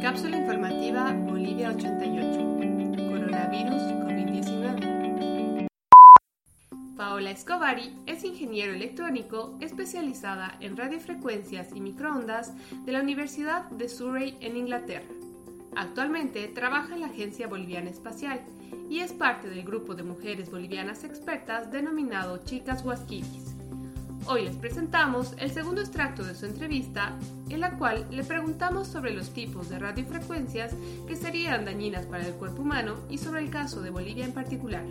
Cápsula informativa Bolivia 88. Coronavirus COVID-19. Paola Escobari es ingeniero electrónico especializada en radiofrecuencias y microondas de la Universidad de Surrey en Inglaterra. Actualmente trabaja en la Agencia Boliviana Espacial y es parte del grupo de mujeres bolivianas expertas denominado Chicas Huasquiris. Hoy les presentamos el segundo extracto de su entrevista, en la cual le preguntamos sobre los tipos de radiofrecuencias que serían dañinas para el cuerpo humano y sobre el caso de Bolivia en particular.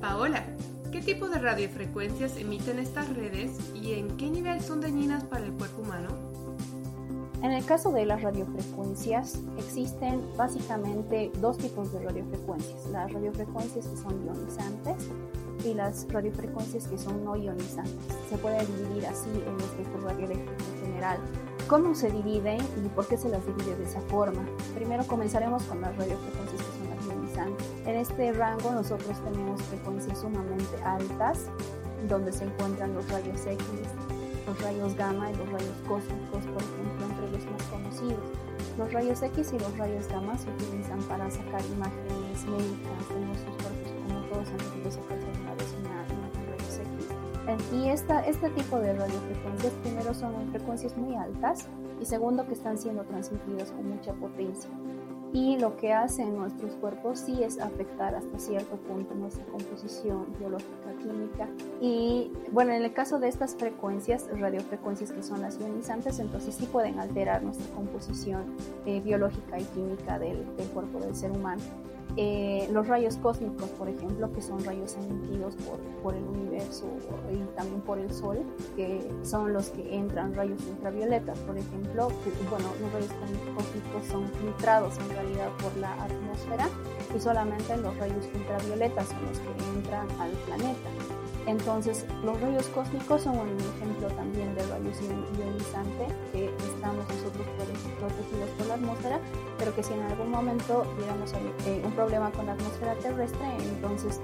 Paola, ¿qué tipo de radiofrecuencias emiten estas redes y en qué nivel son dañinas para el cuerpo humano? En el caso de las radiofrecuencias, existen básicamente dos tipos de radiofrecuencias. Las radiofrecuencias que son ionizantes y las radiofrecuencias que son no ionizantes. Se puede dividir así el espectro radioeléctrico en general. ¿Cómo se dividen y por qué se las divide de esa forma? Primero comenzaremos con las radiofrecuencias que son ionizantes. En este rango nosotros tenemos frecuencias sumamente altas, donde se encuentran los rayos X, los rayos gamma y los rayos cósmicos, por ejemplo, entre los más conocidos. Los rayos X y los rayos gamma se utilizan para sacar imágenes médicas de nuestros cuerpos, como todos han podido sacar Y esta, este tipo de radiofrecuencias, primero, son en frecuencias muy altas y segundo, que están siendo transmitidas con mucha potencia. Y lo que hacen nuestros cuerpos sí es afectar hasta cierto punto nuestra composición biológica química. Y bueno en el caso de estas frecuencias radiofrecuencias que son las ionizantes entonces sí pueden alterar nuestra composición eh, biológica y química del, del cuerpo del ser humano eh, los rayos cósmicos, por ejemplo, que son rayos emitidos por, por, el universo y también por el Sol, que son los que entran rayos ultravioletas, por ejemplo, que, bueno, los rayos cósmicos son filtrados en realidad por la atmósfera y solamente los rayos ultravioletas son los que entran al planeta. Entonces, los rayos cósmicos son un ejemplo también de rayos ionizante que estamos nosotros protegidos por la atmósfera, pero que si en algún momento tuviéramos eh, un problema con la atmósfera terrestre, entonces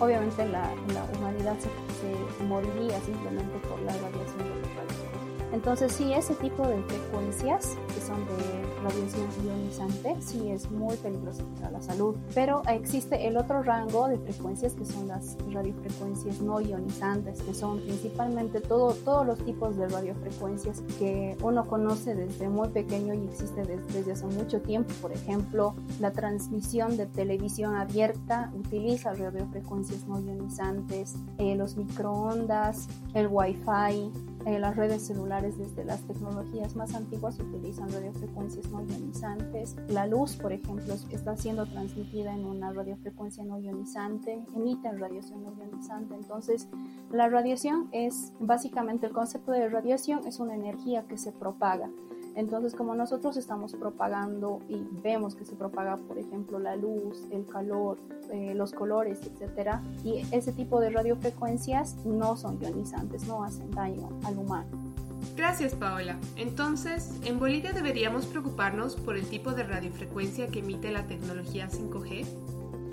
obviamente la, humanidad se, se moriría simplemente por la radiación de los rayos. Entonces sí, ese tipo de frecuencias son de radiación ionizante sí es muy peligroso para la salud. Pero existe el otro rango de frecuencias que son las radiofrecuencias no ionizantes, que son principalmente todo, todos los tipos de radiofrecuencias que uno conoce desde muy pequeño y existe desde, hace mucho tiempo. Por ejemplo, la transmisión de televisión abierta utiliza radiofrecuencias no ionizantes, eh, los microondas, el wifi, eh, las redes celulares desde las tecnologías más antiguas utilizan radiofrecuencias no ionizantes. La luz, por ejemplo, está siendo transmitida en una radiofrecuencia no ionizante, emiten radiación no ionizante. Entonces, la radiación es básicamente el concepto de radiación es una energía que se propaga. Entonces, como nosotros estamos propagando y vemos que se propaga, por ejemplo, la luz, el calor, eh, los colores, etcétera, y ese tipo de radiofrecuencias no son ionizantes, no hacen daño al humano. Gracias, Paola. Entonces, en Bolivia deberíamos preocuparnos por el tipo de radiofrecuencia que emite la tecnología 5G.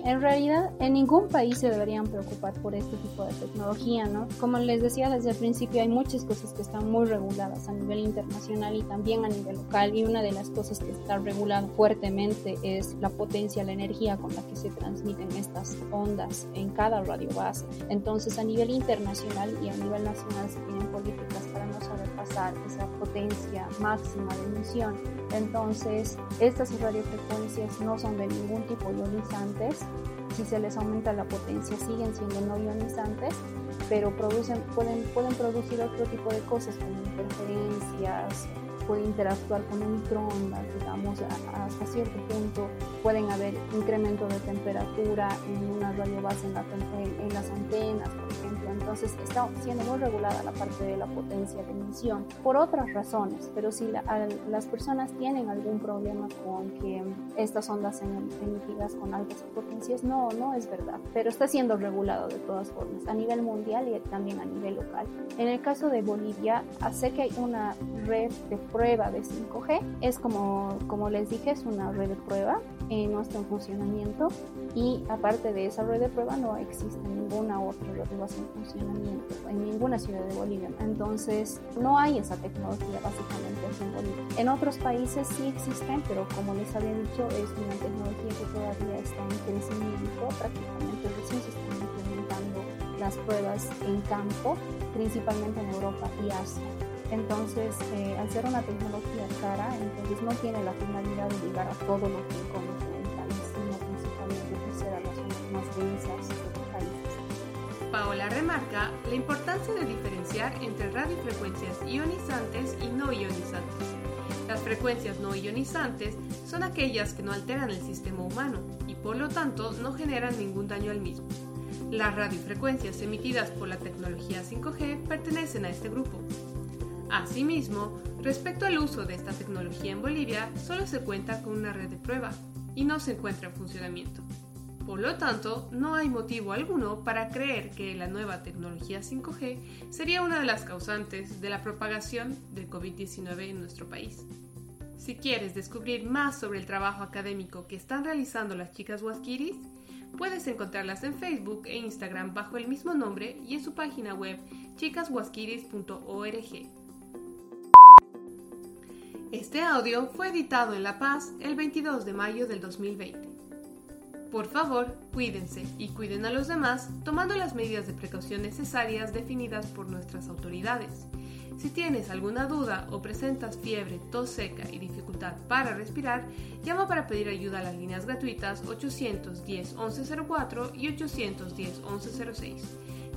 En realidad, en ningún país se deberían preocupar por este tipo de tecnología, ¿no? Como les decía desde el principio, hay muchas cosas que están muy reguladas a nivel internacional y también a nivel local, y una de las cosas que está regulada fuertemente es la potencia, la energía con la que se transmiten estas ondas en cada radio base. Entonces, a nivel internacional y a nivel nacional se tienen políticas para no sobrepasar esa potencia máxima de emisión. Entonces, estas radiofrecuencias no son de ningún tipo ionizantes, si se les aumenta la potencia siguen siendo no ionizantes, pero producen, pueden, pueden producir otro tipo de cosas como interferencias, puede interactuar con un microondas, digamos, hasta cierto punto pueden haber incremento de temperatura en una radio base en, en, las antenas, por ejemplo. Entonces está siendo muy regulada la parte de la potencia de emisión por otras razones, pero si las personas tienen algún problema con que estas ondas sean emitidas con altas potencias, no, no es verdad, pero está siendo regulado de todas formas a nivel mundial y también a nivel local. En el caso de Bolivia, sé que hay una red de prueba de 5G. Es como, como les dije, es una red de prueba, eh, no está en funcionamiento y aparte de esa red de prueba no existe ninguna otra red de en funcionamiento en ninguna ciudad de Bolivia. Entonces no hay esa tecnología básicamente en Bolivia. En otros países sí existen, pero como les había dicho, es una tecnología que todavía está en crecimiento, prácticamente recién se están implementando las pruebas en campo, principalmente en Europa y Asia. Entonces, eh, al ser una tecnología cara, entonces no tiene la finalidad de llegar a todos los rincones del país, sino principalmente crecer a las zonas más densas de los países. Paola remarca la importancia de diferenciar entre radiofrecuencias ionizantes y no ionizantes. Las frecuencias no ionizantes son aquellas que no alteran el sistema humano y por lo tanto no generan ningún daño al mismo. Las radiofrecuencias emitidas por la tecnología 5G pertenecen a este grupo. Asimismo, respecto al uso de esta tecnología en Bolivia, solo se cuenta con una red de prueba y no se encuentra en funcionamiento. Por lo tanto, no hay motivo alguno para creer que la nueva tecnología 5G sería una de las causantes de la propagación del COVID-19 en nuestro país. Si quieres descubrir más sobre el trabajo académico que están realizando las chicas Huasquiris, puedes encontrarlas en Facebook e Instagram bajo el mismo nombre y en su página web chicashuasquiris.org. Este audio fue editado en La Paz el 22 de mayo del 2020. Por favor, cuídense y cuiden a los demás tomando las medidas de precaución necesarias definidas por nuestras autoridades. Si tienes alguna duda o presentas fiebre, tos seca y dificultad para respirar, llama para pedir ayuda a las líneas gratuitas 810 1104 y 810 1106.